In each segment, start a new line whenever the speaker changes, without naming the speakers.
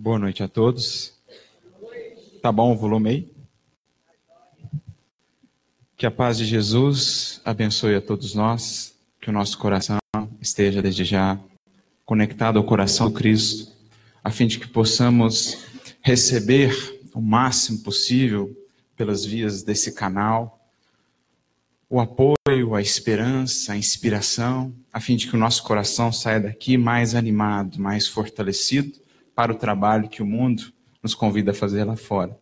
Boa noite a todos. Tá bom o volume aí? Que a paz de Jesus abençoe a todos nós, que o nosso coração esteja desde já conectado ao coração do Cristo, a fim de que possamos receber o máximo possível pelas vias desse canal o apoio, a esperança, a inspiração, a fim de que o nosso coração saia daqui mais animado, mais fortalecido para o trabalho que o mundo nos convida a fazer lá fora.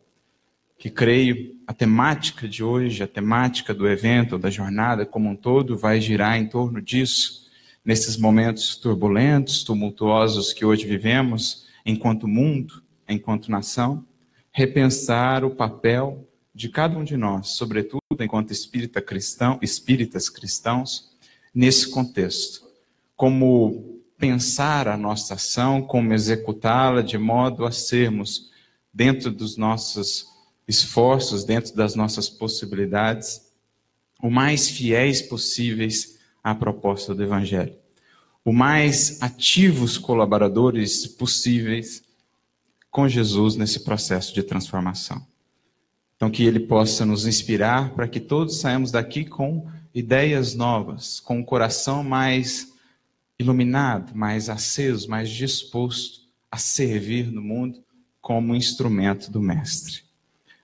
Que creio a temática de hoje, a temática do evento, da jornada como um todo, vai girar em torno disso, nesses momentos turbulentos, tumultuosos que hoje vivemos, enquanto mundo, enquanto nação, repensar o papel de cada um de nós, sobretudo enquanto espírita cristão, espíritas cristãos, nesse contexto. Como pensar a nossa ação, como executá-la de modo a sermos, dentro dos nossos esforços, dentro das nossas possibilidades, o mais fiéis possíveis à proposta do Evangelho. O mais ativos colaboradores possíveis com Jesus nesse processo de transformação. Então, que ele possa nos inspirar para que todos saímos daqui com ideias novas, com o um coração mais iluminado, mais aceso, mais disposto a servir no mundo como instrumento do Mestre.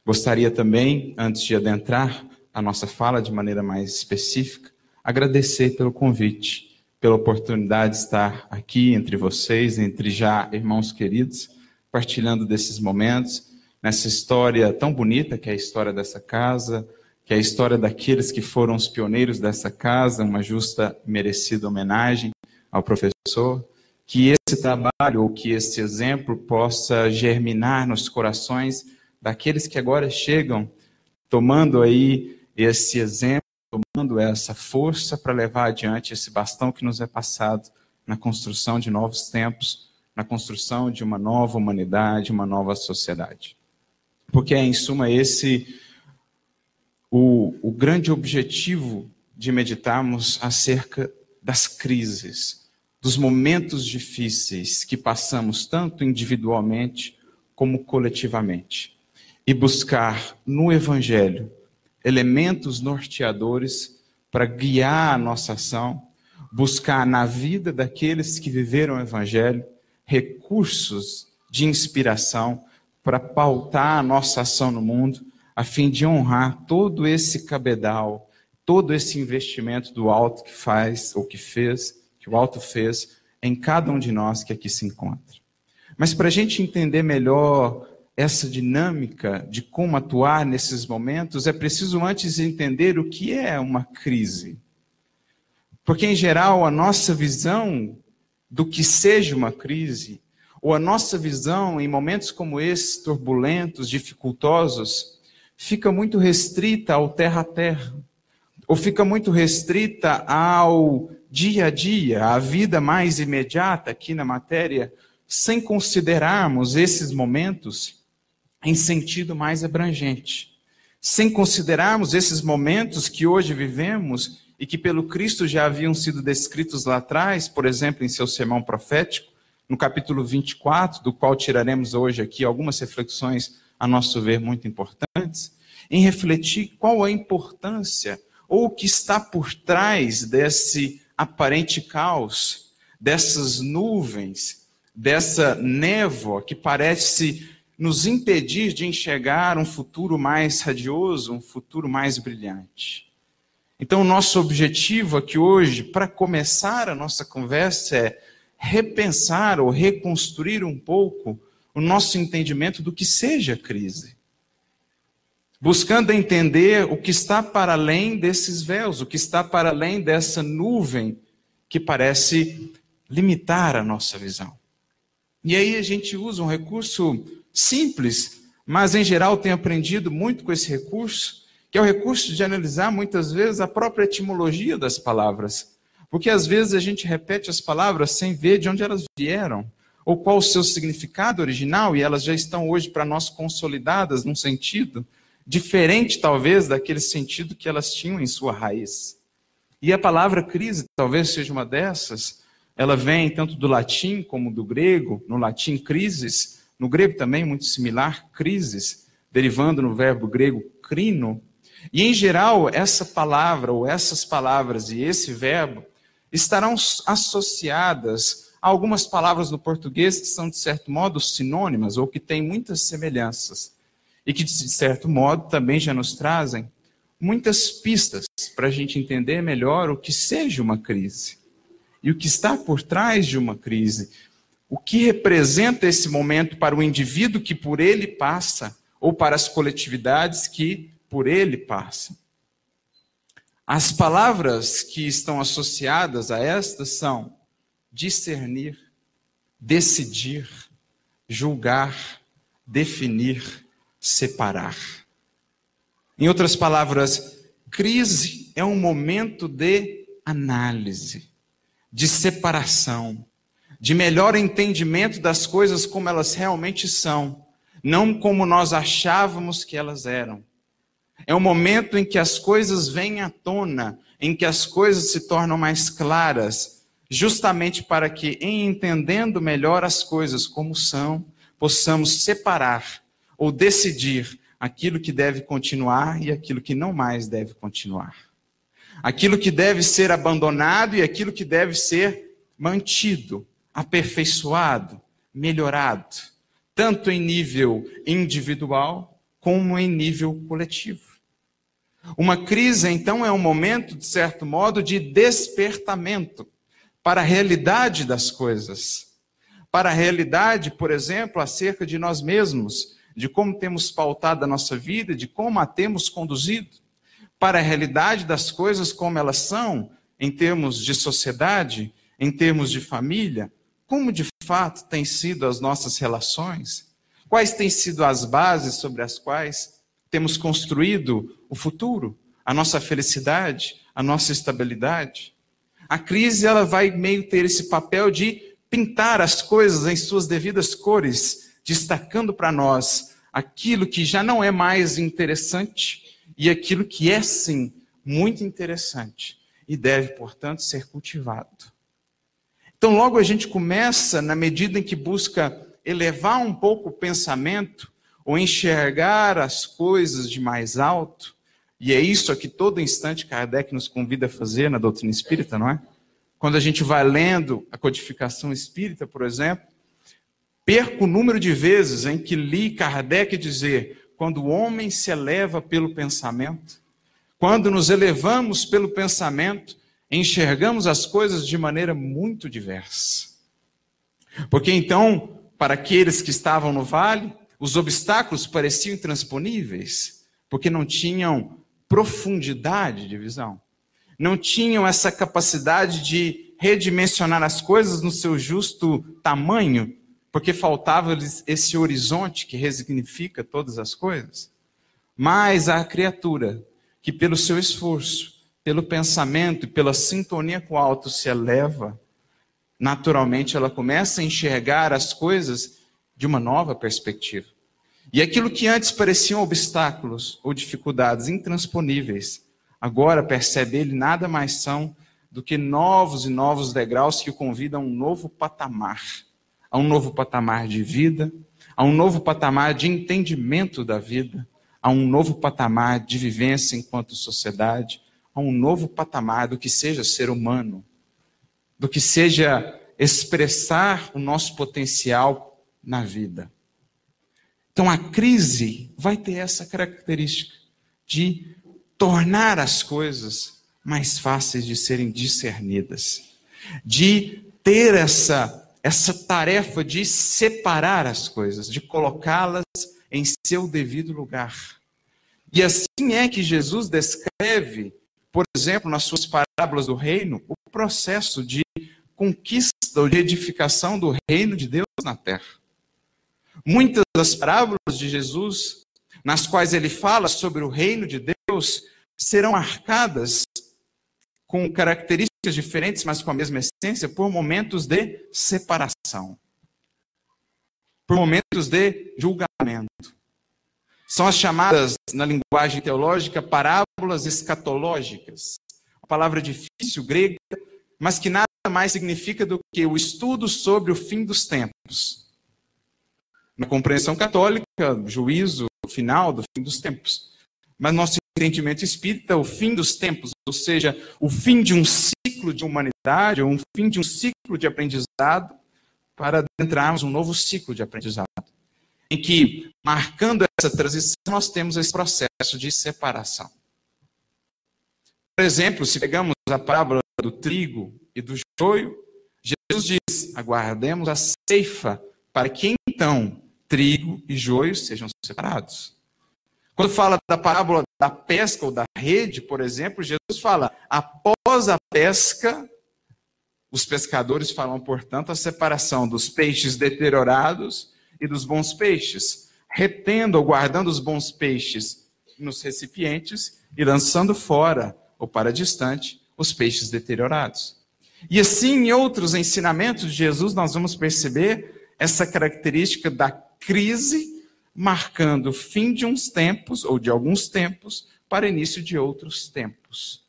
Gostaria também, antes de adentrar a nossa fala de maneira mais específica, agradecer pelo convite, pela oportunidade de estar aqui entre vocês, entre já irmãos queridos, partilhando desses momentos nessa história tão bonita que é a história dessa casa, que é a história daqueles que foram os pioneiros dessa casa, uma justa merecida homenagem ao professor, que esse trabalho ou que esse exemplo possa germinar nos corações daqueles que agora chegam tomando aí esse exemplo, tomando essa força para levar adiante esse bastão que nos é passado na construção de novos tempos, na construção de uma nova humanidade, uma nova sociedade. Porque é, em suma, esse o, o grande objetivo de meditarmos acerca das crises, dos momentos difíceis que passamos tanto individualmente como coletivamente, e buscar no Evangelho elementos norteadores para guiar a nossa ação, buscar na vida daqueles que viveram o Evangelho recursos de inspiração para pautar a nossa ação no mundo, a fim de honrar todo esse cabedal, todo esse investimento do alto que faz, ou que fez, que o alto fez em cada um de nós que aqui se encontra. Mas para a gente entender melhor essa dinâmica de como atuar nesses momentos, é preciso antes entender o que é uma crise. Porque, em geral, a nossa visão do que seja uma crise ou a nossa visão em momentos como esses, turbulentos, dificultosos, fica muito restrita ao terra a terra, ou fica muito restrita ao dia a dia, à vida mais imediata aqui na matéria, sem considerarmos esses momentos em sentido mais abrangente. Sem considerarmos esses momentos que hoje vivemos e que pelo Cristo já haviam sido descritos lá atrás, por exemplo, em seu sermão profético, no capítulo 24, do qual tiraremos hoje aqui algumas reflexões, a nosso ver, muito importantes, em refletir qual a importância ou o que está por trás desse aparente caos, dessas nuvens, dessa névoa que parece nos impedir de enxergar um futuro mais radioso, um futuro mais brilhante. Então, nosso objetivo aqui hoje, para começar a nossa conversa, é repensar ou reconstruir um pouco o nosso entendimento do que seja crise. Buscando entender o que está para além desses véus, o que está para além dessa nuvem que parece limitar a nossa visão. E aí a gente usa um recurso simples, mas em geral tenho aprendido muito com esse recurso, que é o recurso de analisar muitas vezes a própria etimologia das palavras. Porque às vezes a gente repete as palavras sem ver de onde elas vieram, ou qual o seu significado original, e elas já estão hoje para nós consolidadas num sentido diferente, talvez, daquele sentido que elas tinham em sua raiz. E a palavra crise talvez seja uma dessas. Ela vem tanto do latim como do grego, no latim crises, no grego também muito similar, crises, derivando no verbo grego crino. E em geral, essa palavra ou essas palavras e esse verbo estarão associadas a algumas palavras no português que são de certo modo sinônimas ou que têm muitas semelhanças e que de certo modo também já nos trazem muitas pistas para a gente entender melhor o que seja uma crise e o que está por trás de uma crise. O que representa esse momento para o indivíduo que por ele passa ou para as coletividades que por ele passam. As palavras que estão associadas a estas são discernir, decidir, julgar, definir, separar. Em outras palavras, crise é um momento de análise, de separação, de melhor entendimento das coisas como elas realmente são, não como nós achávamos que elas eram. É um momento em que as coisas vêm à tona, em que as coisas se tornam mais claras, justamente para que, em entendendo melhor as coisas como são, possamos separar ou decidir aquilo que deve continuar e aquilo que não mais deve continuar. Aquilo que deve ser abandonado e aquilo que deve ser mantido, aperfeiçoado, melhorado, tanto em nível individual como em nível coletivo. Uma crise, então, é um momento, de certo modo, de despertamento para a realidade das coisas. Para a realidade, por exemplo, acerca de nós mesmos, de como temos pautado a nossa vida, de como a temos conduzido, para a realidade das coisas como elas são, em termos de sociedade, em termos de família, como de fato têm sido as nossas relações, quais têm sido as bases sobre as quais temos construído o futuro, a nossa felicidade, a nossa estabilidade. A crise ela vai meio ter esse papel de pintar as coisas em suas devidas cores, destacando para nós aquilo que já não é mais interessante e aquilo que é sim muito interessante e deve, portanto, ser cultivado. Então, logo a gente começa, na medida em que busca elevar um pouco o pensamento ou enxergar as coisas de mais alto, e é isso a que todo instante Kardec nos convida a fazer na doutrina espírita, não é? Quando a gente vai lendo a codificação espírita, por exemplo, Perco o número de vezes em que li Kardec dizer: quando o homem se eleva pelo pensamento, quando nos elevamos pelo pensamento, enxergamos as coisas de maneira muito diversa. Porque então, para aqueles que estavam no vale, os obstáculos pareciam intransponíveis, porque não tinham profundidade de visão, não tinham essa capacidade de redimensionar as coisas no seu justo tamanho porque faltava-lhes esse horizonte que resignifica todas as coisas. Mas a criatura que, pelo seu esforço, pelo pensamento e pela sintonia com o alto se eleva, naturalmente ela começa a enxergar as coisas de uma nova perspectiva. E aquilo que antes pareciam obstáculos ou dificuldades intransponíveis, agora percebe ele nada mais são do que novos e novos degraus que o convidam a um novo patamar a um novo patamar de vida, a um novo patamar de entendimento da vida, a um novo patamar de vivência enquanto sociedade, a um novo patamar do que seja ser humano, do que seja expressar o nosso potencial na vida. Então a crise vai ter essa característica de tornar as coisas mais fáceis de serem discernidas, de ter essa essa tarefa de separar as coisas, de colocá-las em seu devido lugar. E assim é que Jesus descreve, por exemplo, nas suas parábolas do reino, o processo de conquista ou de edificação do reino de Deus na terra. Muitas das parábolas de Jesus, nas quais ele fala sobre o reino de Deus, serão marcadas com características diferentes, mas com a mesma essência, por momentos de separação, por momentos de julgamento. São as chamadas, na linguagem teológica, parábolas escatológicas. Uma palavra difícil, grega, mas que nada mais significa do que o estudo sobre o fim dos tempos. Na compreensão católica, juízo final do fim dos tempos. Mas nosso entendimento espírita, o fim dos tempos, ou seja, o fim de um ciclo de humanidade, ou um fim de um ciclo de aprendizado, para adentrarmos um novo ciclo de aprendizado. Em que, marcando essa transição, nós temos esse processo de separação. Por exemplo, se pegamos a parábola do trigo e do joio, Jesus diz: aguardemos a ceifa, para que então trigo e joio sejam separados. Quando fala da parábola da pesca ou da rede, por exemplo, Jesus fala: após a pesca, os pescadores falam, portanto, a separação dos peixes deteriorados e dos bons peixes, retendo ou guardando os bons peixes nos recipientes e lançando fora ou para distante os peixes deteriorados. E assim, em outros ensinamentos de Jesus, nós vamos perceber essa característica da crise marcando o fim de uns tempos, ou de alguns tempos, para início de outros tempos.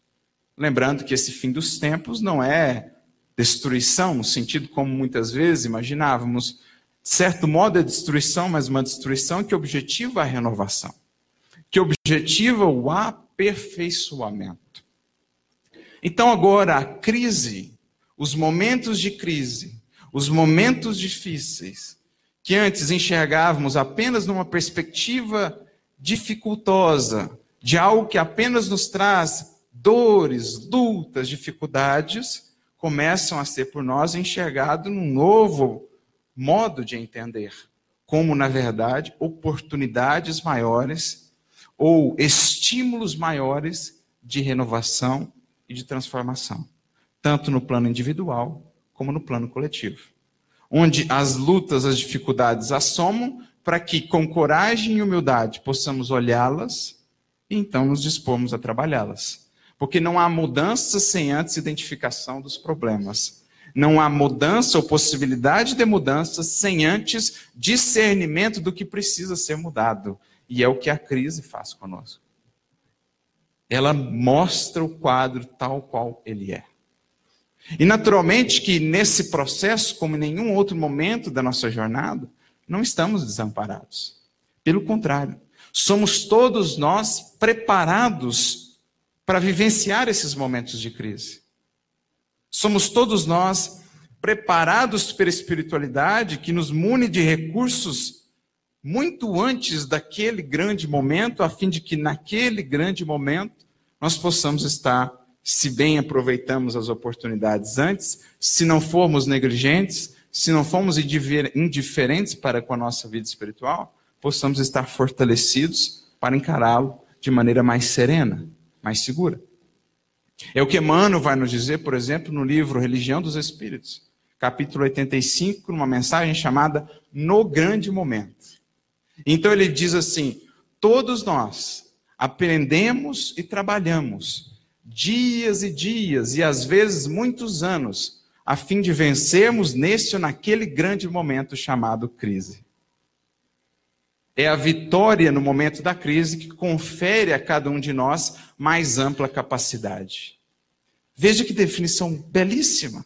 Lembrando que esse fim dos tempos não é destruição, no sentido como muitas vezes imaginávamos. De certo modo é destruição, mas uma destruição que objetiva a renovação, que objetiva o aperfeiçoamento. Então, agora, a crise, os momentos de crise, os momentos difíceis, que antes enxergávamos apenas numa perspectiva dificultosa, de algo que apenas nos traz dores, lutas, dificuldades, começam a ser por nós enxergado num novo modo de entender, como na verdade oportunidades maiores ou estímulos maiores de renovação e de transformação, tanto no plano individual como no plano coletivo onde as lutas, as dificuldades assomam, para que com coragem e humildade possamos olhá-las e então nos dispormos a trabalhá-las. Porque não há mudança sem antes identificação dos problemas. Não há mudança ou possibilidade de mudança sem antes discernimento do que precisa ser mudado. E é o que a crise faz conosco. Ela mostra o quadro tal qual ele é. E naturalmente que nesse processo, como em nenhum outro momento da nossa jornada, não estamos desamparados. Pelo contrário, somos todos nós preparados para vivenciar esses momentos de crise. Somos todos nós preparados pela espiritualidade que nos mune de recursos muito antes daquele grande momento, a fim de que naquele grande momento nós possamos estar se bem aproveitamos as oportunidades antes, se não formos negligentes, se não formos indiferentes para com a nossa vida espiritual, possamos estar fortalecidos para encará-lo de maneira mais serena, mais segura. É o que Emmanuel vai nos dizer, por exemplo, no livro Religião dos Espíritos, capítulo 85, numa mensagem chamada No Grande Momento. Então ele diz assim: todos nós aprendemos e trabalhamos dias e dias, e às vezes muitos anos, a fim de vencermos nesse ou naquele grande momento chamado crise. É a vitória no momento da crise que confere a cada um de nós mais ampla capacidade. Veja que definição belíssima.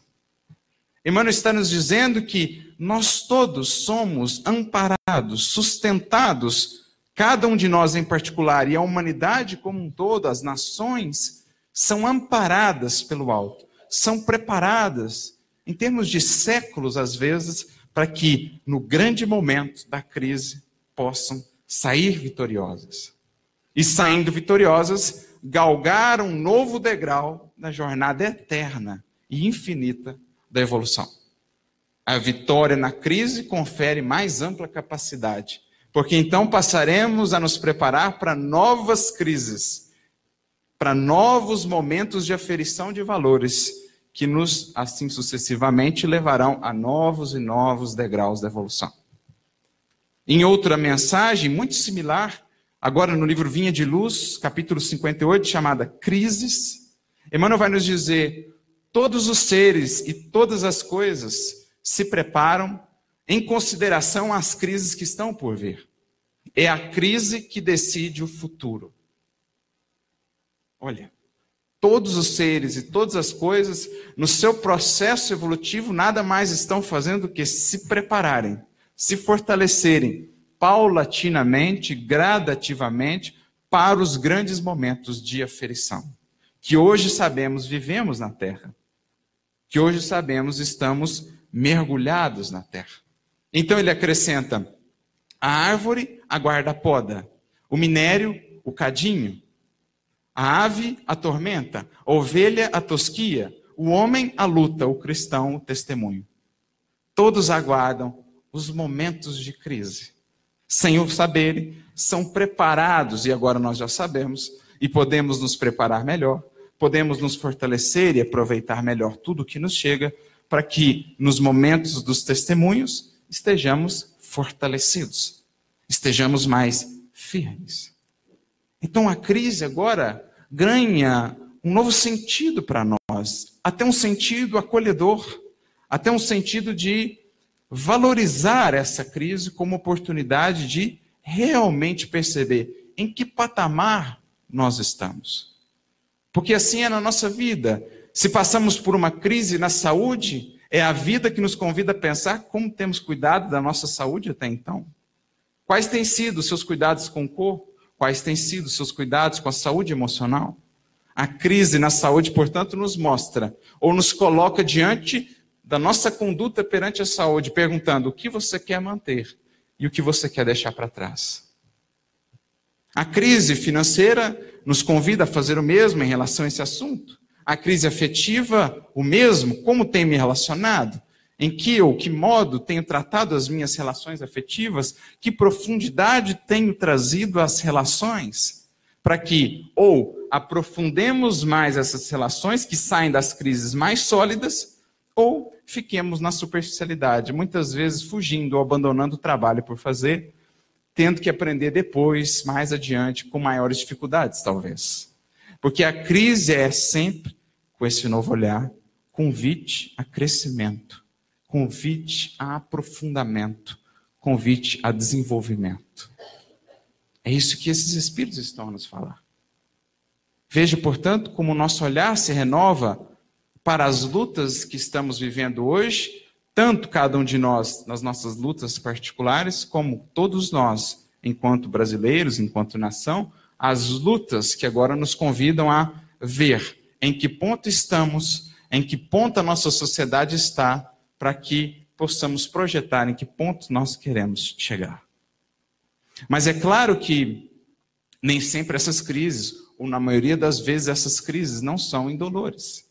Emmanuel está nos dizendo que nós todos somos amparados, sustentados, cada um de nós em particular, e a humanidade como um todo, as nações, são amparadas pelo alto, são preparadas, em termos de séculos, às vezes, para que no grande momento da crise possam sair vitoriosas. E saindo vitoriosas, galgar um novo degrau na jornada eterna e infinita da evolução. A vitória na crise confere mais ampla capacidade, porque então passaremos a nos preparar para novas crises para novos momentos de aferição de valores, que nos, assim sucessivamente, levarão a novos e novos degraus da evolução. Em outra mensagem, muito similar, agora no livro Vinha de Luz, capítulo 58, chamada Crises, Emmanuel vai nos dizer: todos os seres e todas as coisas se preparam em consideração às crises que estão por vir. É a crise que decide o futuro. Olha, todos os seres e todas as coisas, no seu processo evolutivo, nada mais estão fazendo do que se prepararem se fortalecerem paulatinamente, gradativamente, para os grandes momentos de aferição, que hoje sabemos vivemos na terra, que hoje sabemos estamos mergulhados na terra. Então ele acrescenta: a árvore aguarda a poda, o minério, o cadinho, a ave, a tormenta, a ovelha, a tosquia, o homem, a luta, o cristão, o testemunho. Todos aguardam os momentos de crise. Sem o saberem, são preparados, e agora nós já sabemos, e podemos nos preparar melhor, podemos nos fortalecer e aproveitar melhor tudo que nos chega, para que nos momentos dos testemunhos estejamos fortalecidos, estejamos mais firmes. Então a crise agora ganha um novo sentido para nós, até um sentido acolhedor, até um sentido de valorizar essa crise como oportunidade de realmente perceber em que patamar nós estamos. Porque assim é na nossa vida. Se passamos por uma crise na saúde, é a vida que nos convida a pensar como temos cuidado da nossa saúde até então. Quais têm sido os seus cuidados com o corpo? Quais têm sido seus cuidados com a saúde emocional? A crise na saúde, portanto, nos mostra ou nos coloca diante da nossa conduta perante a saúde, perguntando o que você quer manter e o que você quer deixar para trás. A crise financeira nos convida a fazer o mesmo em relação a esse assunto a crise afetiva o mesmo? Como tenho me relacionado? Em que ou que modo tenho tratado as minhas relações afetivas? Que profundidade tenho trazido às relações? Para que ou aprofundemos mais essas relações que saem das crises mais sólidas, ou fiquemos na superficialidade, muitas vezes fugindo ou abandonando o trabalho por fazer, tendo que aprender depois, mais adiante, com maiores dificuldades, talvez. Porque a crise é sempre com esse novo olhar, convite a crescimento, convite a aprofundamento, convite a desenvolvimento. É isso que esses espíritos estão a nos falar. Veja, portanto, como o nosso olhar se renova para as lutas que estamos vivendo hoje, tanto cada um de nós nas nossas lutas particulares, como todos nós, enquanto brasileiros, enquanto nação, as lutas que agora nos convidam a ver em que ponto estamos, em que ponto a nossa sociedade está, para que possamos projetar em que ponto nós queremos chegar. Mas é claro que nem sempre essas crises, ou na maioria das vezes essas crises, não são indolores.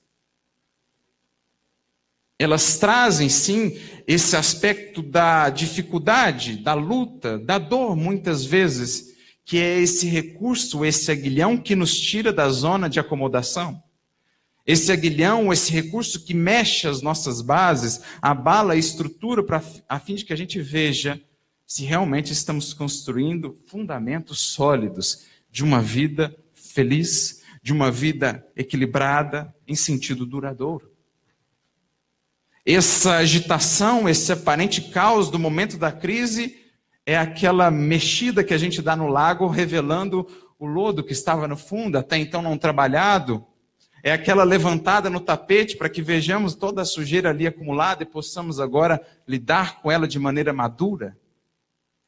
Elas trazem sim esse aspecto da dificuldade, da luta, da dor, muitas vezes, que é esse recurso, esse aguilhão que nos tira da zona de acomodação. Esse aguilhão, esse recurso que mexe as nossas bases, abala a estrutura pra, a fim de que a gente veja se realmente estamos construindo fundamentos sólidos de uma vida feliz, de uma vida equilibrada em sentido duradouro. Essa agitação, esse aparente caos do momento da crise é aquela mexida que a gente dá no lago, revelando o lodo que estava no fundo, até então não trabalhado, é aquela levantada no tapete para que vejamos toda a sujeira ali acumulada e possamos agora lidar com ela de maneira madura.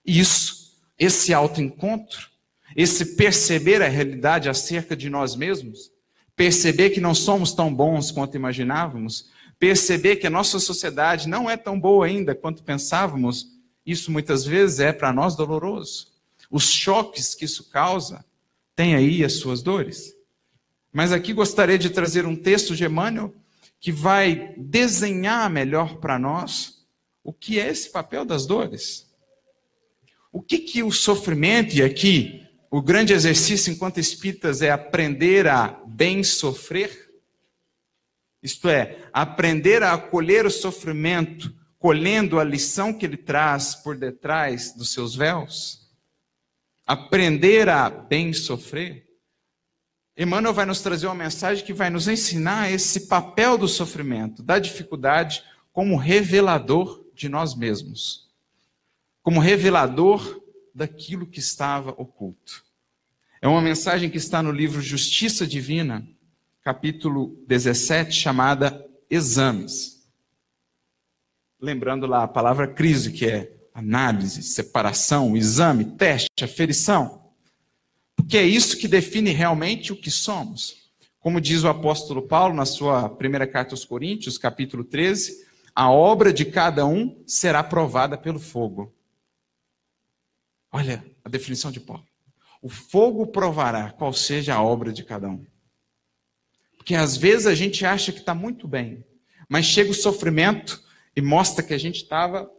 Isso, esse autoencontro, esse perceber a realidade acerca de nós mesmos, perceber que não somos tão bons quanto imaginávamos, perceber que a nossa sociedade não é tão boa ainda quanto pensávamos, isso muitas vezes é para nós doloroso. Os choques que isso causa têm aí as suas dores. Mas aqui gostaria de trazer um texto de Emmanuel que vai desenhar melhor para nós o que é esse papel das dores. O que que o sofrimento, e aqui o grande exercício enquanto espíritas é aprender a bem sofrer, isto é, aprender a acolher o sofrimento, colhendo a lição que ele traz por detrás dos seus véus, aprender a bem sofrer. Emmanuel vai nos trazer uma mensagem que vai nos ensinar esse papel do sofrimento, da dificuldade, como revelador de nós mesmos, como revelador daquilo que estava oculto. É uma mensagem que está no livro Justiça Divina, capítulo 17, chamada Exames. Lembrando lá a palavra crise, que é análise, separação, exame, teste, aferição. Porque é isso que define realmente o que somos. Como diz o apóstolo Paulo na sua primeira carta aos Coríntios, capítulo 13, a obra de cada um será provada pelo fogo. Olha a definição de Paulo. O fogo provará qual seja a obra de cada um. Porque às vezes a gente acha que está muito bem, mas chega o sofrimento e mostra que a gente estava.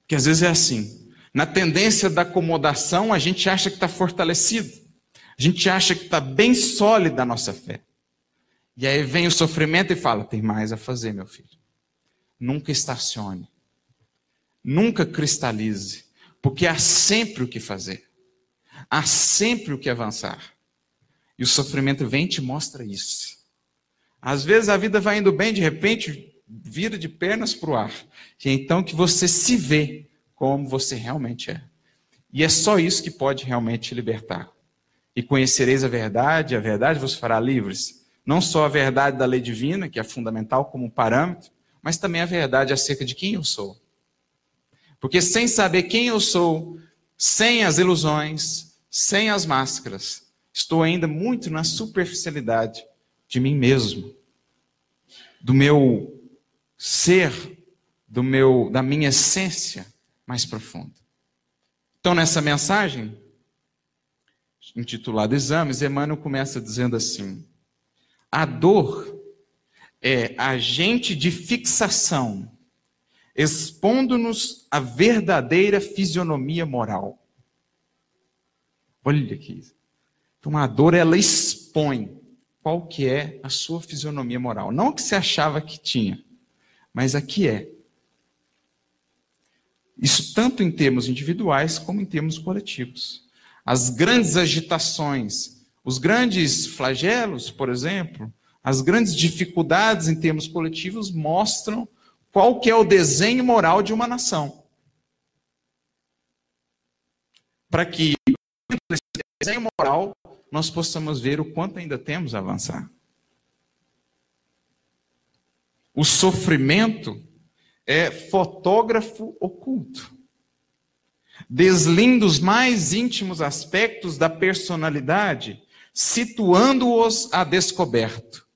Porque às vezes é assim. Na tendência da acomodação, a gente acha que está fortalecido. A gente acha que está bem sólida a nossa fé. E aí vem o sofrimento e fala: tem mais a fazer, meu filho. Nunca estacione. Nunca cristalize. Porque há sempre o que fazer. Há sempre o que avançar. E o sofrimento vem e te mostra isso. Às vezes a vida vai indo bem, de repente vira de pernas para o ar. E é então que você se vê como você realmente é. E é só isso que pode realmente te libertar. E conhecereis a verdade, a verdade vos fará livres. Não só a verdade da lei divina, que é fundamental como parâmetro, mas também a verdade acerca de quem eu sou. Porque sem saber quem eu sou, sem as ilusões, sem as máscaras, estou ainda muito na superficialidade de mim mesmo, do meu ser, do meu da minha essência mais profunda. Então nessa mensagem intitulada Exames, Emmanuel começa dizendo assim: a dor é agente de fixação expondo-nos a verdadeira fisionomia moral. Olha aqui. Então a dor ela expõe qual que é a sua fisionomia moral. Não o que você achava que tinha, mas a que é. Isso tanto em termos individuais como em termos coletivos. As grandes agitações, os grandes flagelos, por exemplo, as grandes dificuldades em termos coletivos mostram qual que é o desenho moral de uma nação. Para que nesse desenho moral nós possamos ver o quanto ainda temos a avançar. O sofrimento é fotógrafo oculto. Deslinda os mais íntimos aspectos da personalidade, situando-os a descoberto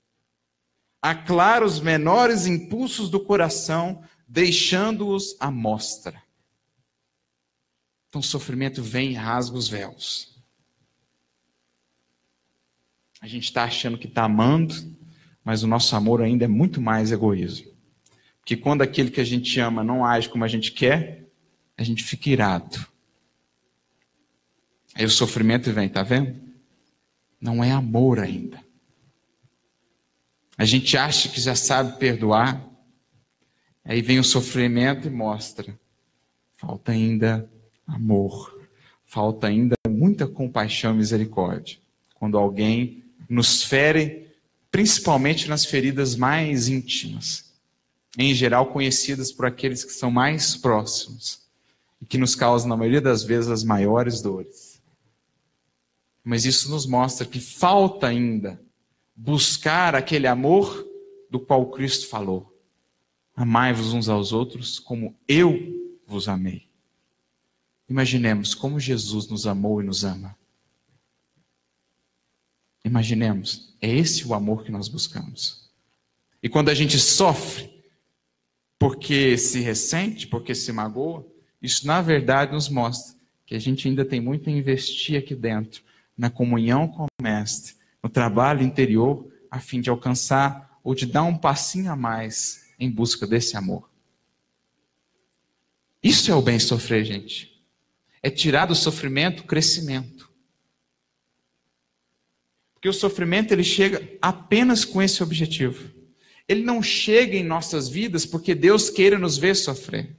aclara os menores impulsos do coração, deixando-os à mostra. Então o sofrimento vem e rasga os véus. A gente está achando que está amando, mas o nosso amor ainda é muito mais egoísmo. Porque quando aquele que a gente ama não age como a gente quer, a gente fica irado. Aí o sofrimento vem, tá vendo? Não é amor ainda. A gente acha que já sabe perdoar, aí vem o sofrimento e mostra. Falta ainda amor, falta ainda muita compaixão e misericórdia. Quando alguém nos fere, principalmente nas feridas mais íntimas, em geral conhecidas por aqueles que são mais próximos e que nos causam, na maioria das vezes, as maiores dores. Mas isso nos mostra que falta ainda buscar aquele amor do qual Cristo falou. Amai-vos uns aos outros como eu vos amei. Imaginemos como Jesus nos amou e nos ama. Imaginemos, é esse o amor que nós buscamos. E quando a gente sofre porque se ressente, porque se magoa, isso na verdade nos mostra que a gente ainda tem muito a investir aqui dentro, na comunhão com o Mestre, no trabalho interior, a fim de alcançar ou de dar um passinho a mais em busca desse amor. Isso é o bem sofrer, gente. É tirar do sofrimento o crescimento. Porque o sofrimento ele chega apenas com esse objetivo. Ele não chega em nossas vidas porque Deus queira nos ver sofrer.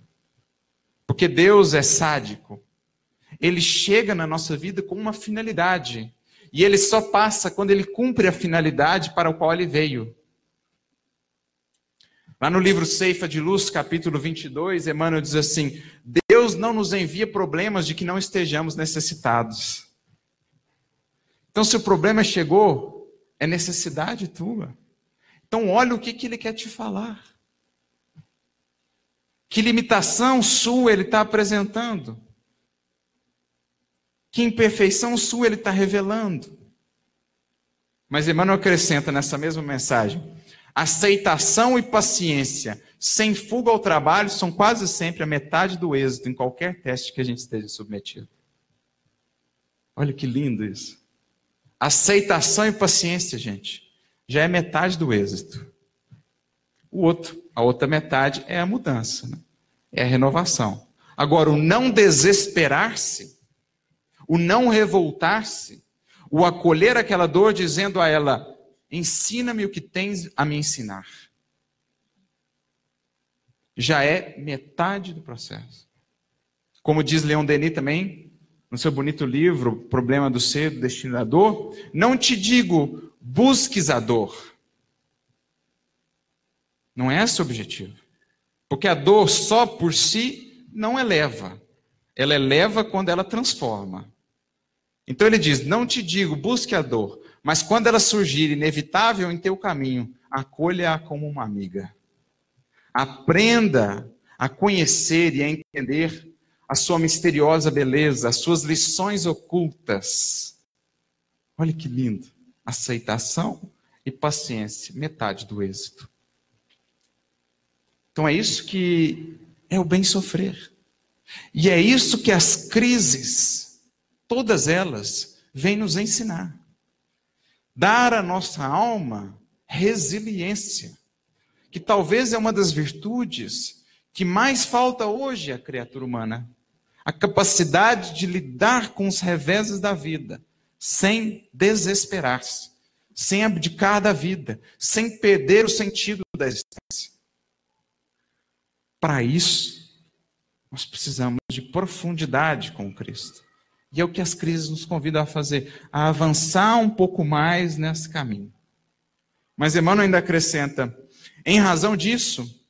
Porque Deus é sádico. Ele chega na nossa vida com uma finalidade e ele só passa quando ele cumpre a finalidade para o qual ele veio. Lá no livro Ceifa de Luz, capítulo 22, Emmanuel diz assim: Deus não nos envia problemas de que não estejamos necessitados. Então, se o problema chegou, é necessidade tua. Então, olha o que, que ele quer te falar. Que limitação sua ele está apresentando? Que imperfeição sua ele está revelando? Mas Emmanuel acrescenta nessa mesma mensagem: aceitação e paciência, sem fuga ao trabalho, são quase sempre a metade do êxito em qualquer teste que a gente esteja submetido. Olha que lindo isso. Aceitação e paciência, gente, já é metade do êxito. O outro, a outra metade é a mudança, né? é a renovação. Agora, o não desesperar-se, o não revoltar-se, o acolher aquela dor dizendo a ela: ensina-me o que tens a me ensinar. Já é metade do processo. Como diz Leon Denis também, no seu bonito livro, Problema do Ser, do Destino da Dor, não te digo busques a dor. Não é esse o objetivo. Porque a dor só por si não eleva. Ela eleva quando ela transforma. Então ele diz: Não te digo, busque a dor, mas quando ela surgir inevitável em teu caminho, acolha-a como uma amiga. Aprenda a conhecer e a entender a sua misteriosa beleza, as suas lições ocultas. Olha que lindo. Aceitação e paciência, metade do êxito. Então é isso que é o bem sofrer. E é isso que as crises, todas elas, vêm nos ensinar. Dar à nossa alma resiliência, que talvez é uma das virtudes que mais falta hoje à criatura humana. A capacidade de lidar com os reveses da vida, sem desesperar-se, sem abdicar da vida, sem perder o sentido da existência. Para isso, nós precisamos de profundidade com Cristo. E é o que as crises nos convidam a fazer, a avançar um pouco mais nesse caminho. Mas Emmanuel ainda acrescenta: em razão disso,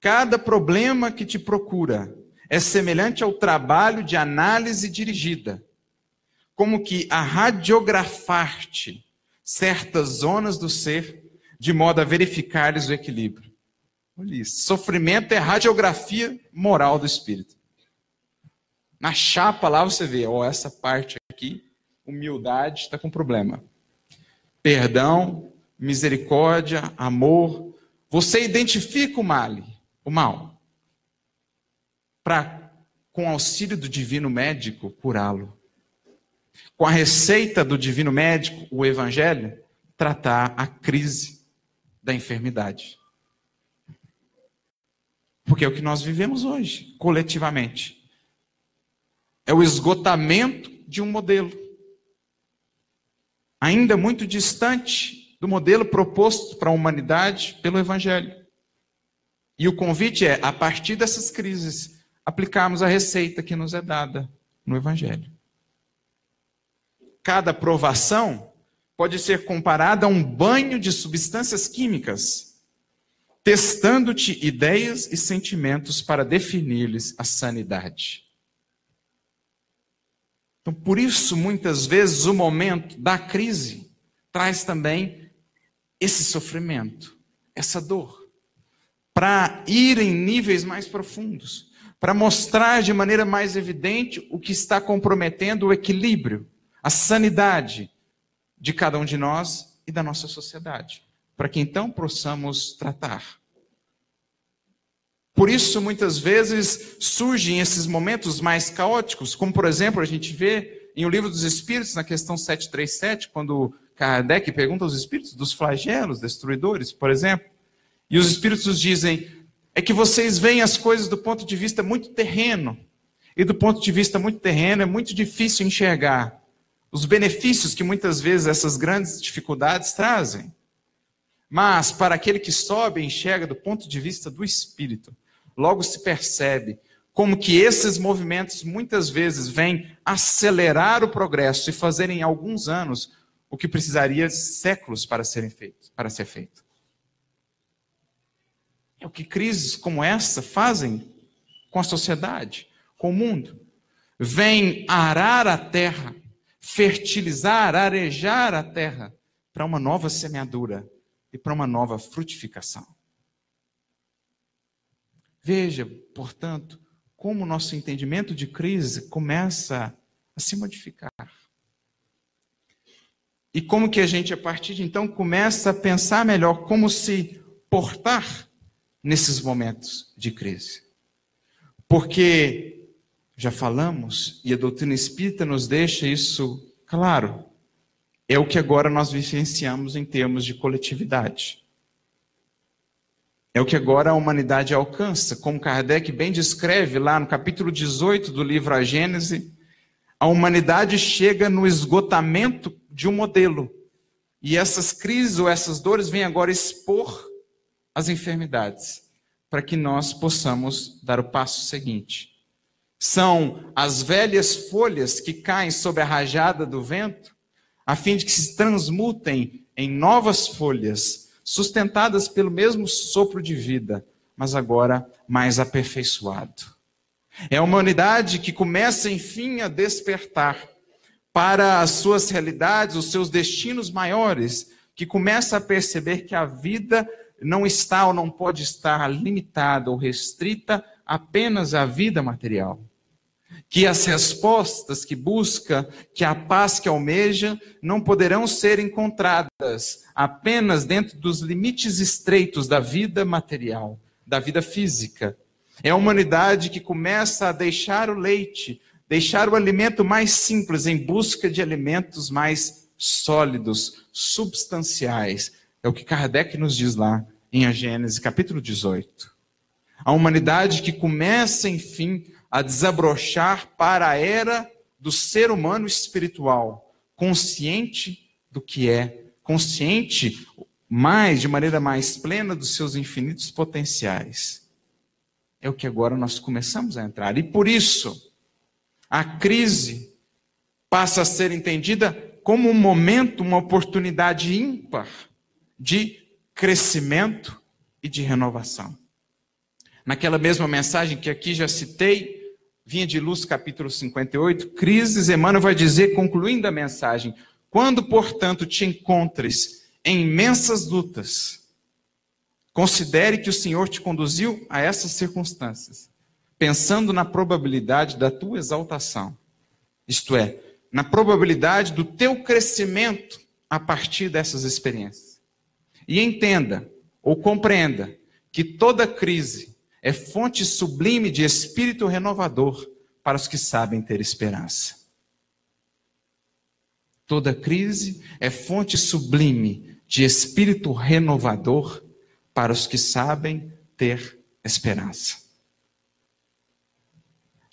cada problema que te procura é semelhante ao trabalho de análise dirigida, como que a radiografar-te certas zonas do ser, de modo a verificares o equilíbrio. Olha isso. Sofrimento é radiografia moral do espírito. Na chapa lá você vê, ó, essa parte aqui, humildade está com problema. Perdão, misericórdia, amor. Você identifica o mal, o mal, para, com auxílio do divino médico, curá-lo. Com a receita do divino médico, o evangelho, tratar a crise da enfermidade. Porque é o que nós vivemos hoje, coletivamente. É o esgotamento de um modelo. Ainda muito distante do modelo proposto para a humanidade pelo Evangelho. E o convite é, a partir dessas crises, aplicarmos a receita que nos é dada no Evangelho. Cada provação pode ser comparada a um banho de substâncias químicas testando-te ideias e sentimentos para definir-lhes a sanidade. Então, por isso, muitas vezes, o momento da crise traz também esse sofrimento, essa dor, para ir em níveis mais profundos, para mostrar de maneira mais evidente o que está comprometendo o equilíbrio, a sanidade de cada um de nós e da nossa sociedade para que então possamos tratar. Por isso, muitas vezes, surgem esses momentos mais caóticos, como, por exemplo, a gente vê em O Livro dos Espíritos, na questão 737, quando Kardec pergunta aos espíritos dos flagelos destruidores, por exemplo, e os espíritos dizem: é que vocês veem as coisas do ponto de vista muito terreno, e do ponto de vista muito terreno é muito difícil enxergar os benefícios que muitas vezes essas grandes dificuldades trazem. Mas para aquele que sobe enxerga do ponto de vista do espírito, logo se percebe como que esses movimentos muitas vezes vêm acelerar o progresso e fazer em alguns anos o que precisaria séculos para serem feitos, para ser feito. É o que crises como essa fazem com a sociedade, com o mundo. Vem arar a terra, fertilizar, arejar a terra para uma nova semeadura e para uma nova frutificação. Veja, portanto, como o nosso entendimento de crise começa a se modificar. E como que a gente, a partir de então, começa a pensar melhor como se portar nesses momentos de crise. Porque, já falamos, e a doutrina espírita nos deixa isso claro, é o que agora nós vivenciamos em termos de coletividade. É o que agora a humanidade alcança, como Kardec bem descreve lá no capítulo 18 do livro A Gênese, a humanidade chega no esgotamento de um modelo. E essas crises ou essas dores vêm agora expor as enfermidades, para que nós possamos dar o passo seguinte. São as velhas folhas que caem sob a rajada do vento, a fim de que se transmutem em novas folhas, sustentadas pelo mesmo sopro de vida, mas agora mais aperfeiçoado. É a humanidade que começa, enfim, a despertar para as suas realidades, os seus destinos maiores, que começa a perceber que a vida não está ou não pode estar limitada ou restrita apenas à vida material. Que as respostas que busca, que a paz que almeja, não poderão ser encontradas apenas dentro dos limites estreitos da vida material, da vida física, é a humanidade que começa a deixar o leite, deixar o alimento mais simples em busca de alimentos mais sólidos, substanciais. É o que Kardec nos diz lá em A Gênesis, capítulo 18. A humanidade que começa, enfim, a desabrochar para a era do ser humano espiritual, consciente do que é, consciente mais, de maneira mais plena, dos seus infinitos potenciais é o que agora nós começamos a entrar. E por isso, a crise passa a ser entendida como um momento, uma oportunidade ímpar de crescimento e de renovação. Naquela mesma mensagem que aqui já citei, vinha de Luz capítulo 58, crises, Emmanuel vai dizer, concluindo a mensagem, quando, portanto, te encontres em imensas lutas, Considere que o Senhor te conduziu a essas circunstâncias, pensando na probabilidade da tua exaltação. Isto é, na probabilidade do teu crescimento a partir dessas experiências. E entenda ou compreenda que toda crise é fonte sublime de espírito renovador para os que sabem ter esperança. Toda crise é fonte sublime de espírito renovador para os que sabem ter esperança.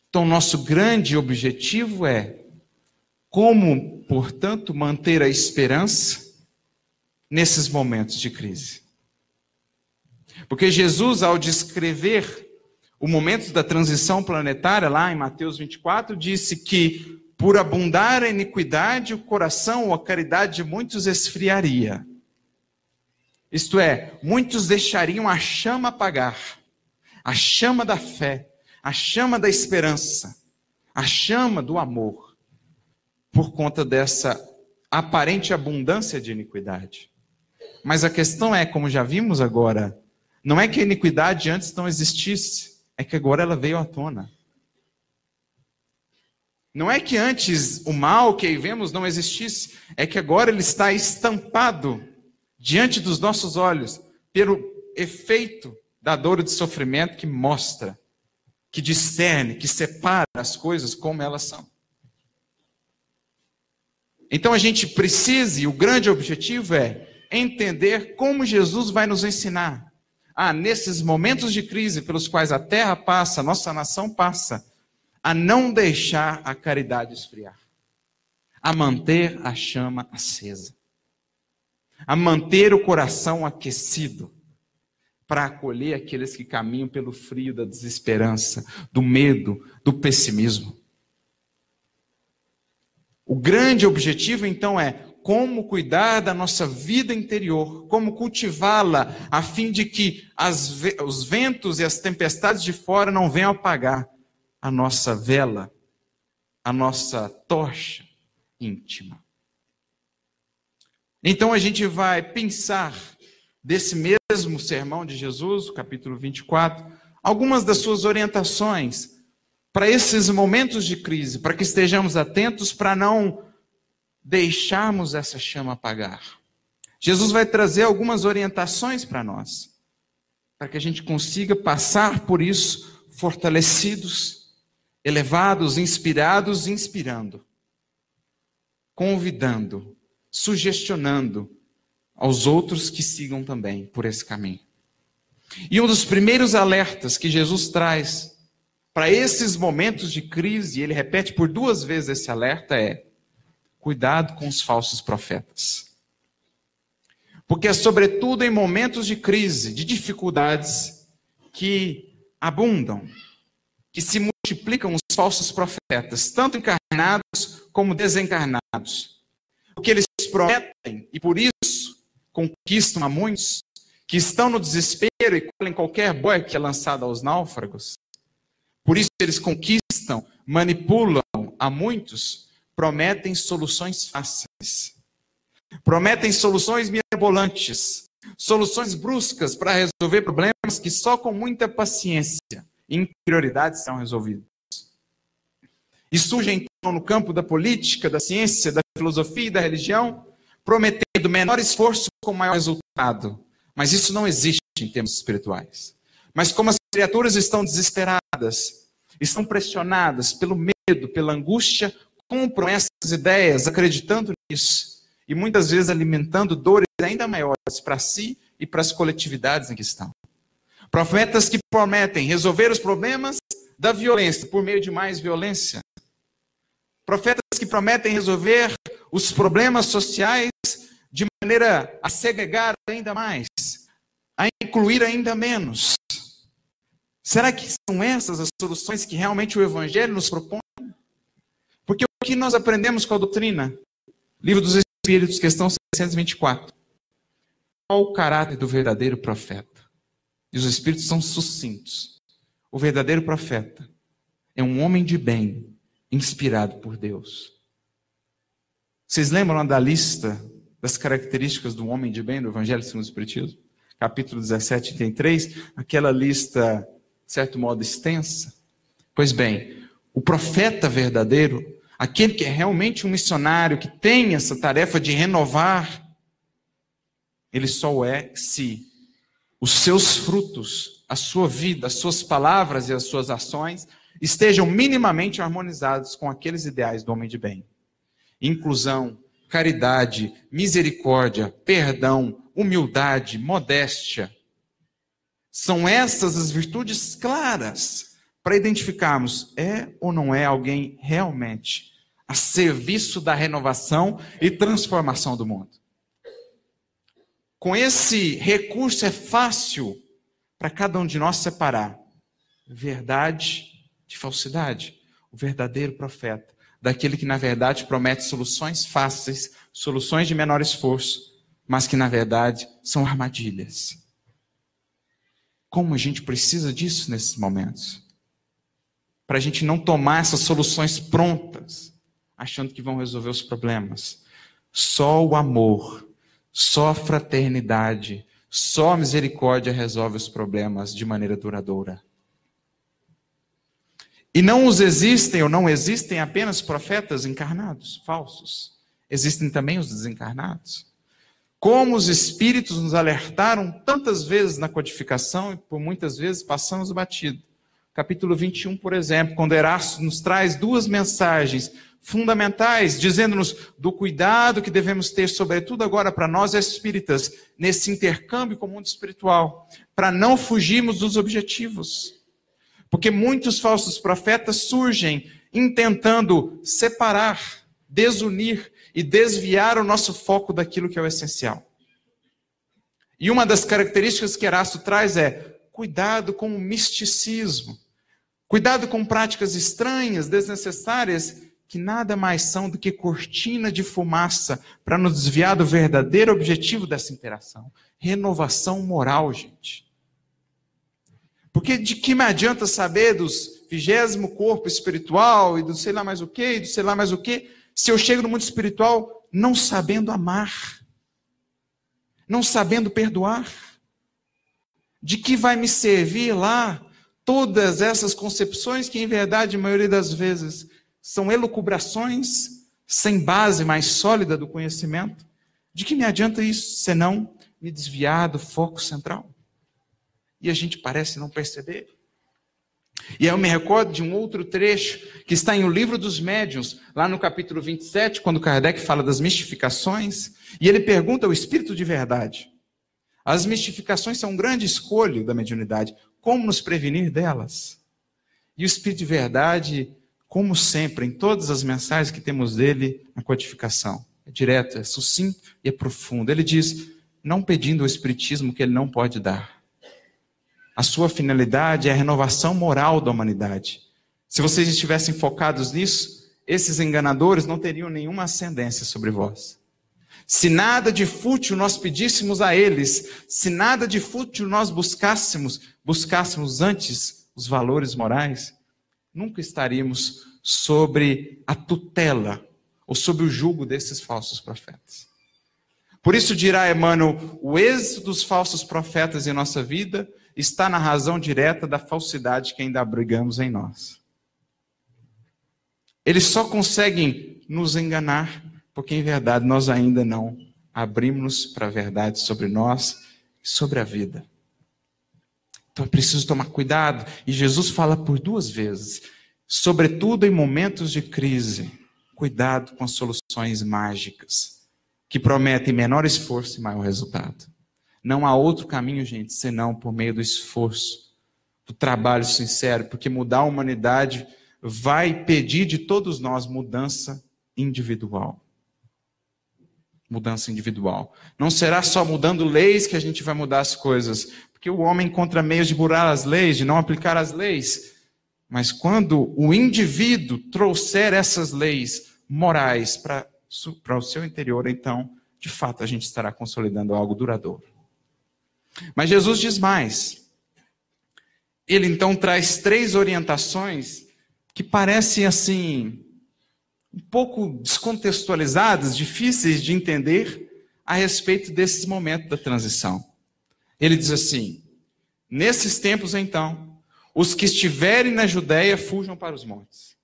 Então, nosso grande objetivo é como, portanto, manter a esperança nesses momentos de crise. Porque Jesus, ao descrever o momento da transição planetária, lá em Mateus 24, disse que por abundar a iniquidade, o coração ou a caridade de muitos esfriaria. Isto é, muitos deixariam a chama apagar, a chama da fé, a chama da esperança, a chama do amor, por conta dessa aparente abundância de iniquidade. Mas a questão é, como já vimos agora, não é que a iniquidade antes não existisse, é que agora ela veio à tona. Não é que antes o mal que aí vemos não existisse, é que agora ele está estampado diante dos nossos olhos, pelo efeito da dor e do sofrimento que mostra, que discerne, que separa as coisas como elas são. Então a gente precisa, e o grande objetivo é entender como Jesus vai nos ensinar. Ah, nesses momentos de crise pelos quais a terra passa, a nossa nação passa, a não deixar a caridade esfriar, a manter a chama acesa a manter o coração aquecido para acolher aqueles que caminham pelo frio da desesperança, do medo, do pessimismo. O grande objetivo então é como cuidar da nossa vida interior, como cultivá-la, a fim de que as, os ventos e as tempestades de fora não venham apagar a nossa vela, a nossa tocha íntima. Então a gente vai pensar desse mesmo sermão de Jesus, capítulo 24, algumas das suas orientações para esses momentos de crise, para que estejamos atentos para não deixarmos essa chama apagar. Jesus vai trazer algumas orientações para nós, para que a gente consiga passar por isso fortalecidos, elevados, inspirados, inspirando, convidando, sugestionando aos outros que sigam também por esse caminho. E um dos primeiros alertas que Jesus traz para esses momentos de crise, ele repete por duas vezes esse alerta: é cuidado com os falsos profetas. Porque é sobretudo em momentos de crise, de dificuldades, que abundam, que se multiplicam os falsos profetas, tanto encarnados como desencarnados. Porque eles prometem e por isso conquistam a muitos que estão no desespero e colhem qualquer boia que é lançada aos náufragos. Por isso eles conquistam, manipulam a muitos, prometem soluções fáceis. Prometem soluções mirabolantes, soluções bruscas para resolver problemas que só com muita paciência e interioridade são resolvidos. E surgem então no campo da política, da ciência, da filosofia e da religião, prometendo menor esforço com maior resultado. Mas isso não existe em termos espirituais. Mas como as criaturas estão desesperadas, estão pressionadas pelo medo, pela angústia, compram essas ideias, acreditando nisso, e muitas vezes alimentando dores ainda maiores para si e para as coletividades em que estão. Profetas que prometem resolver os problemas da violência por meio de mais violência. Profetas que prometem resolver os problemas sociais de maneira a segregar ainda mais, a incluir ainda menos. Será que são essas as soluções que realmente o Evangelho nos propõe? O que nós aprendemos com a doutrina? Livro dos Espíritos, questão 624. Qual o caráter do verdadeiro profeta? E os Espíritos são sucintos. O verdadeiro profeta é um homem de bem, inspirado por Deus. Vocês lembram da lista das características do homem de bem do Evangelho segundo o Espiritismo? Capítulo 17, tem três, aquela lista, de certo modo, extensa. Pois bem, o profeta verdadeiro, aquele que é realmente um missionário, que tem essa tarefa de renovar, ele só é se os seus frutos, a sua vida, as suas palavras e as suas ações estejam minimamente harmonizados com aqueles ideais do homem de bem. Inclusão, caridade, misericórdia, perdão, humildade, modéstia. São essas as virtudes claras para identificarmos é ou não é alguém realmente a serviço da renovação e transformação do mundo. Com esse recurso é fácil para cada um de nós separar verdade de falsidade, o verdadeiro profeta, daquele que na verdade promete soluções fáceis, soluções de menor esforço, mas que na verdade são armadilhas. Como a gente precisa disso nesses momentos? Para a gente não tomar essas soluções prontas, achando que vão resolver os problemas. Só o amor, só a fraternidade, só a misericórdia resolve os problemas de maneira duradoura. E não os existem ou não existem apenas profetas encarnados, falsos. Existem também os desencarnados. Como os espíritos nos alertaram tantas vezes na codificação e por muitas vezes passamos batido. Capítulo 21, por exemplo, quando Erasto nos traz duas mensagens fundamentais, dizendo-nos do cuidado que devemos ter, sobretudo agora para nós espíritas, nesse intercâmbio com o mundo espiritual, para não fugirmos dos objetivos. Porque muitos falsos profetas surgem intentando separar, desunir e desviar o nosso foco daquilo que é o essencial. E uma das características que Erasto traz é cuidado com o misticismo, cuidado com práticas estranhas, desnecessárias, que nada mais são do que cortina de fumaça para nos desviar do verdadeiro objetivo dessa interação renovação moral, gente. Porque de que me adianta saber dos vigésimo corpo espiritual e do sei lá mais o que, e do sei lá mais o que, se eu chego no mundo espiritual não sabendo amar, não sabendo perdoar? De que vai me servir lá todas essas concepções que, em verdade, a maioria das vezes, são elucubrações sem base mais sólida do conhecimento, de que me adianta isso, senão me desviar do foco central? E a gente parece não perceber. E eu me recordo de um outro trecho que está em O Livro dos Médiuns, lá no capítulo 27, quando Kardec fala das mistificações, e ele pergunta ao Espírito de Verdade. As mistificações são um grande escolho da mediunidade. Como nos prevenir delas? E o Espírito de Verdade, como sempre, em todas as mensagens que temos dele na codificação, é direto, é sucinto e é profundo. Ele diz: não pedindo o Espiritismo que ele não pode dar a sua finalidade é a renovação moral da humanidade. Se vocês estivessem focados nisso, esses enganadores não teriam nenhuma ascendência sobre vós. Se nada de fútil nós pedíssemos a eles, se nada de fútil nós buscássemos, buscássemos antes os valores morais, nunca estaríamos sobre a tutela ou sob o jugo desses falsos profetas. Por isso dirá Emmanuel, o êxito dos falsos profetas em nossa vida está na razão direta da falsidade que ainda abrigamos em nós. Eles só conseguem nos enganar porque, em verdade, nós ainda não abrimos para a verdade sobre nós e sobre a vida. Então é preciso tomar cuidado. E Jesus fala por duas vezes, sobretudo em momentos de crise, cuidado com as soluções mágicas, que prometem menor esforço e maior resultado. Não há outro caminho, gente, senão por meio do esforço, do trabalho sincero, porque mudar a humanidade vai pedir de todos nós mudança individual. Mudança individual. Não será só mudando leis que a gente vai mudar as coisas, porque o homem encontra meios de burlar as leis, de não aplicar as leis. Mas quando o indivíduo trouxer essas leis morais para o seu interior, então, de fato, a gente estará consolidando algo duradouro. Mas Jesus diz mais. Ele então traz três orientações que parecem assim um pouco descontextualizadas, difíceis de entender a respeito desses momentos da transição. Ele diz assim: Nesses tempos então, os que estiverem na Judéia fujam para os montes.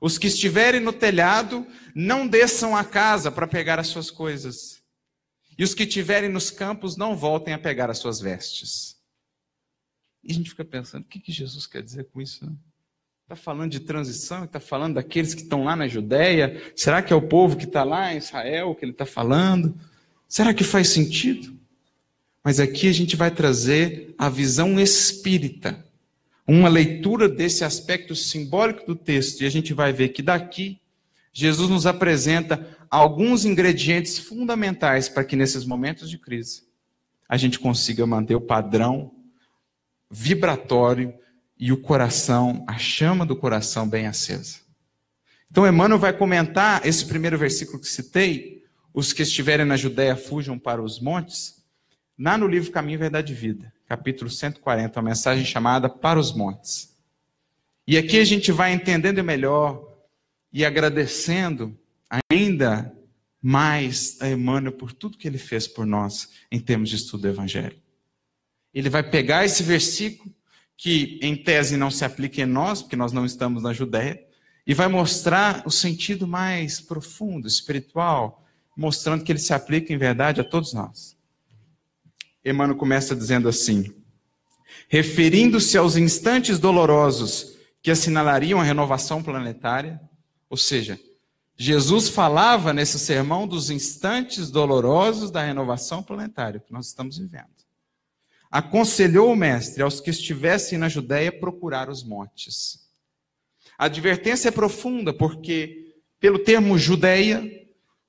Os que estiverem no telhado não desçam a casa para pegar as suas coisas. E os que estiverem nos campos não voltem a pegar as suas vestes. E a gente fica pensando, o que, que Jesus quer dizer com isso? Está né? falando de transição, está falando daqueles que estão lá na Judéia. Será que é o povo que está lá em Israel que ele está falando? Será que faz sentido? Mas aqui a gente vai trazer a visão espírita, uma leitura desse aspecto simbólico do texto, e a gente vai ver que daqui Jesus nos apresenta alguns ingredientes fundamentais para que nesses momentos de crise a gente consiga manter o padrão vibratório e o coração, a chama do coração bem acesa. Então Emmanuel vai comentar esse primeiro versículo que citei, os que estiverem na Judéia fujam para os montes, lá no livro Caminho, Verdade e Vida, capítulo 140, uma mensagem chamada Para os Montes. E aqui a gente vai entendendo melhor e agradecendo ainda mais a Emmanuel por tudo que ele fez por nós em termos de estudo do Evangelho. Ele vai pegar esse versículo, que em tese não se aplica em nós, porque nós não estamos na Judéia, e vai mostrar o sentido mais profundo, espiritual, mostrando que ele se aplica em verdade a todos nós. Emmanuel começa dizendo assim: referindo-se aos instantes dolorosos que assinalariam a renovação planetária, ou seja, Jesus falava nesse sermão dos instantes dolorosos da renovação planetária que nós estamos vivendo. Aconselhou o mestre aos que estivessem na Judéia procurar os montes. A advertência é profunda porque, pelo termo Judéia,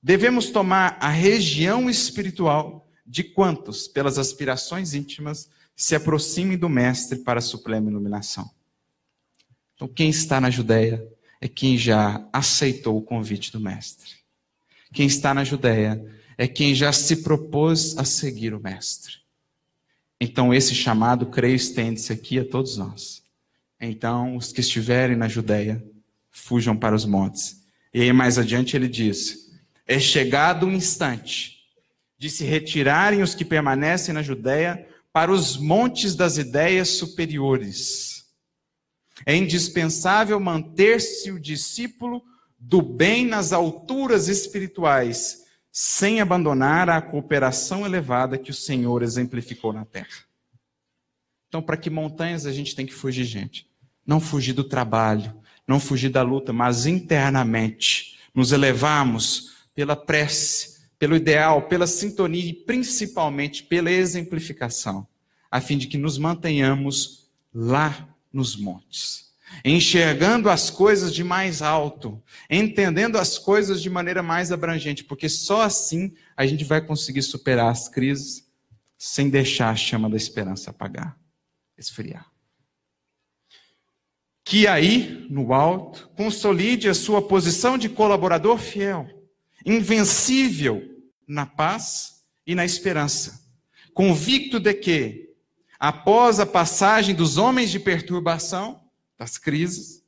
devemos tomar a região espiritual de quantos, pelas aspirações íntimas, se aproximem do mestre para a suprema iluminação. Então, quem está na Judéia é quem já aceitou o convite do Mestre. Quem está na Judéia é quem já se propôs a seguir o Mestre. Então, esse chamado, creio, estende-se aqui a todos nós. Então, os que estiverem na Judéia, fujam para os montes. E aí, mais adiante, ele diz: É chegado o instante de se retirarem os que permanecem na Judéia para os montes das ideias superiores. É indispensável manter-se o discípulo do bem nas alturas espirituais, sem abandonar a cooperação elevada que o Senhor exemplificou na terra. Então, para que montanhas a gente tem que fugir, gente? Não fugir do trabalho, não fugir da luta, mas internamente nos elevarmos pela prece, pelo ideal, pela sintonia e principalmente pela exemplificação, a fim de que nos mantenhamos lá nos montes, enxergando as coisas de mais alto, entendendo as coisas de maneira mais abrangente, porque só assim a gente vai conseguir superar as crises sem deixar a chama da esperança apagar, esfriar. Que aí, no alto, consolide a sua posição de colaborador fiel invencível na paz e na esperança, convicto de que, após a passagem dos homens de perturbação, das crises,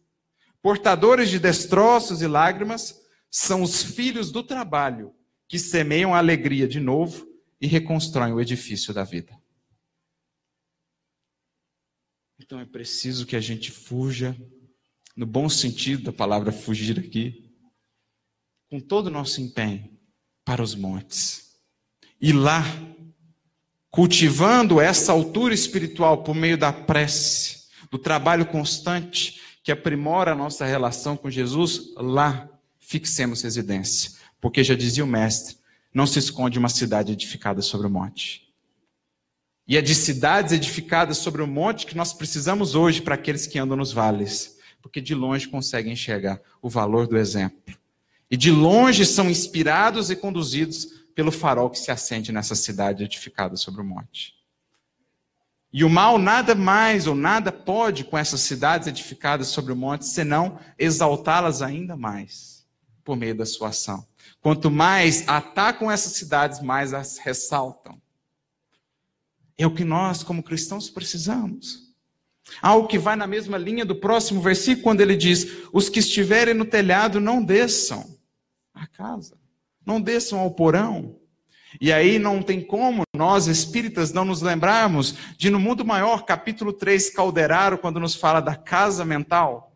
portadores de destroços e lágrimas, são os filhos do trabalho que semeiam a alegria de novo e reconstroem o edifício da vida. Então é preciso que a gente fuja, no bom sentido da palavra fugir aqui, com todo o nosso empenho para os montes. E lá, cultivando essa altura espiritual por meio da prece, do trabalho constante que aprimora a nossa relação com Jesus, lá fixemos residência. Porque já dizia o mestre: não se esconde uma cidade edificada sobre o monte. E é de cidades edificadas sobre o monte que nós precisamos hoje para aqueles que andam nos vales, porque de longe conseguem enxergar o valor do exemplo e de longe são inspirados e conduzidos pelo farol que se acende nessa cidade edificada sobre o monte. E o mal nada mais ou nada pode com essas cidades edificadas sobre o monte, senão exaltá-las ainda mais por meio da sua ação. Quanto mais atacam essas cidades, mais as ressaltam. É o que nós, como cristãos, precisamos. Algo que vai na mesma linha do próximo versículo, quando ele diz: Os que estiverem no telhado não desçam a casa. Não desçam ao porão. E aí não tem como nós espíritas não nos lembrarmos de no mundo maior, capítulo 3, Calderaro, quando nos fala da casa mental,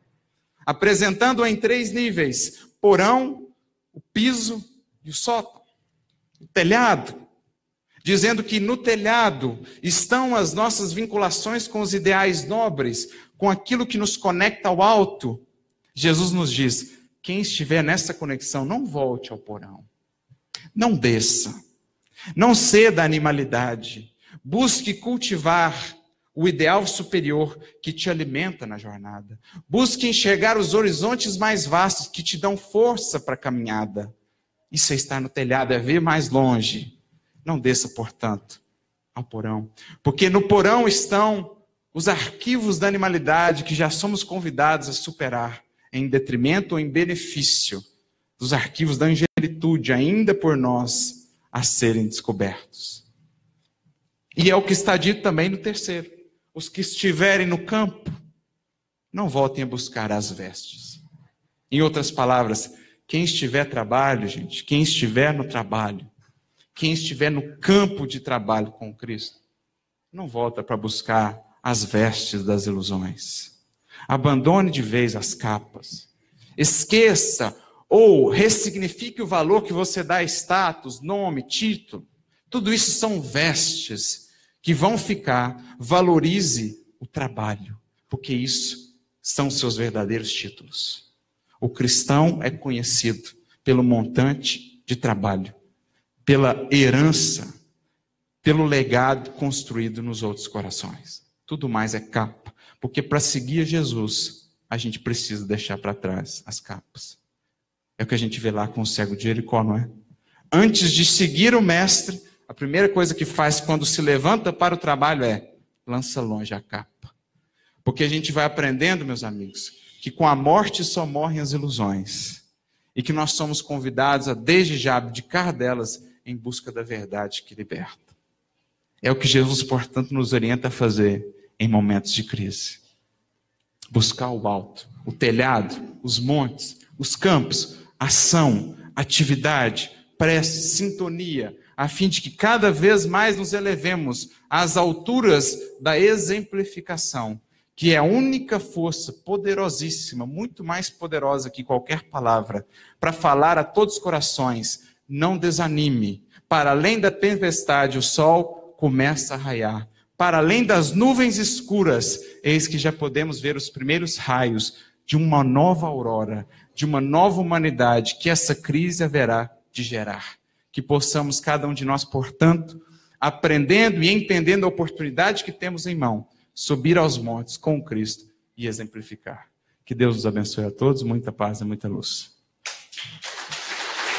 apresentando em três níveis: porão, o piso e o sótão, o telhado, dizendo que no telhado estão as nossas vinculações com os ideais nobres, com aquilo que nos conecta ao alto. Jesus nos diz: quem estiver nessa conexão, não volte ao porão. Não desça. Não ceda à animalidade. Busque cultivar o ideal superior que te alimenta na jornada. Busque enxergar os horizontes mais vastos que te dão força para a caminhada. Isso é estar no telhado, é ver mais longe. Não desça, portanto, ao porão. Porque no porão estão os arquivos da animalidade que já somos convidados a superar em detrimento ou em benefício dos arquivos da angelitude ainda por nós a serem descobertos. E é o que está dito também no terceiro: os que estiverem no campo, não voltem a buscar as vestes. Em outras palavras, quem estiver trabalho, gente, quem estiver no trabalho, quem estiver no campo de trabalho com Cristo, não volta para buscar as vestes das ilusões. Abandone de vez as capas. Esqueça ou ressignifique o valor que você dá a status, nome, título. Tudo isso são vestes que vão ficar. Valorize o trabalho, porque isso são seus verdadeiros títulos. O cristão é conhecido pelo montante de trabalho, pela herança, pelo legado construído nos outros corações. Tudo mais é capa. Porque para seguir Jesus, a gente precisa deixar para trás as capas. É o que a gente vê lá com o cego de Jericó, não é? Antes de seguir o mestre, a primeira coisa que faz quando se levanta para o trabalho é lança longe a capa. Porque a gente vai aprendendo, meus amigos, que com a morte só morrem as ilusões. E que nós somos convidados a, desde já, abdicar delas em busca da verdade que liberta. É o que Jesus, portanto, nos orienta a fazer em momentos de crise. Buscar o alto, o telhado, os montes, os campos, ação, atividade, prece, sintonia, a fim de que cada vez mais nos elevemos às alturas da exemplificação, que é a única força poderosíssima, muito mais poderosa que qualquer palavra, para falar a todos os corações: não desanime. Para além da tempestade, o sol começa a raiar. Para além das nuvens escuras, eis que já podemos ver os primeiros raios de uma nova aurora, de uma nova humanidade que essa crise haverá de gerar que possamos, cada um de nós, portanto, aprendendo e entendendo a oportunidade que temos em mão, subir aos montes com Cristo e exemplificar. Que Deus nos abençoe a todos, muita paz e muita luz.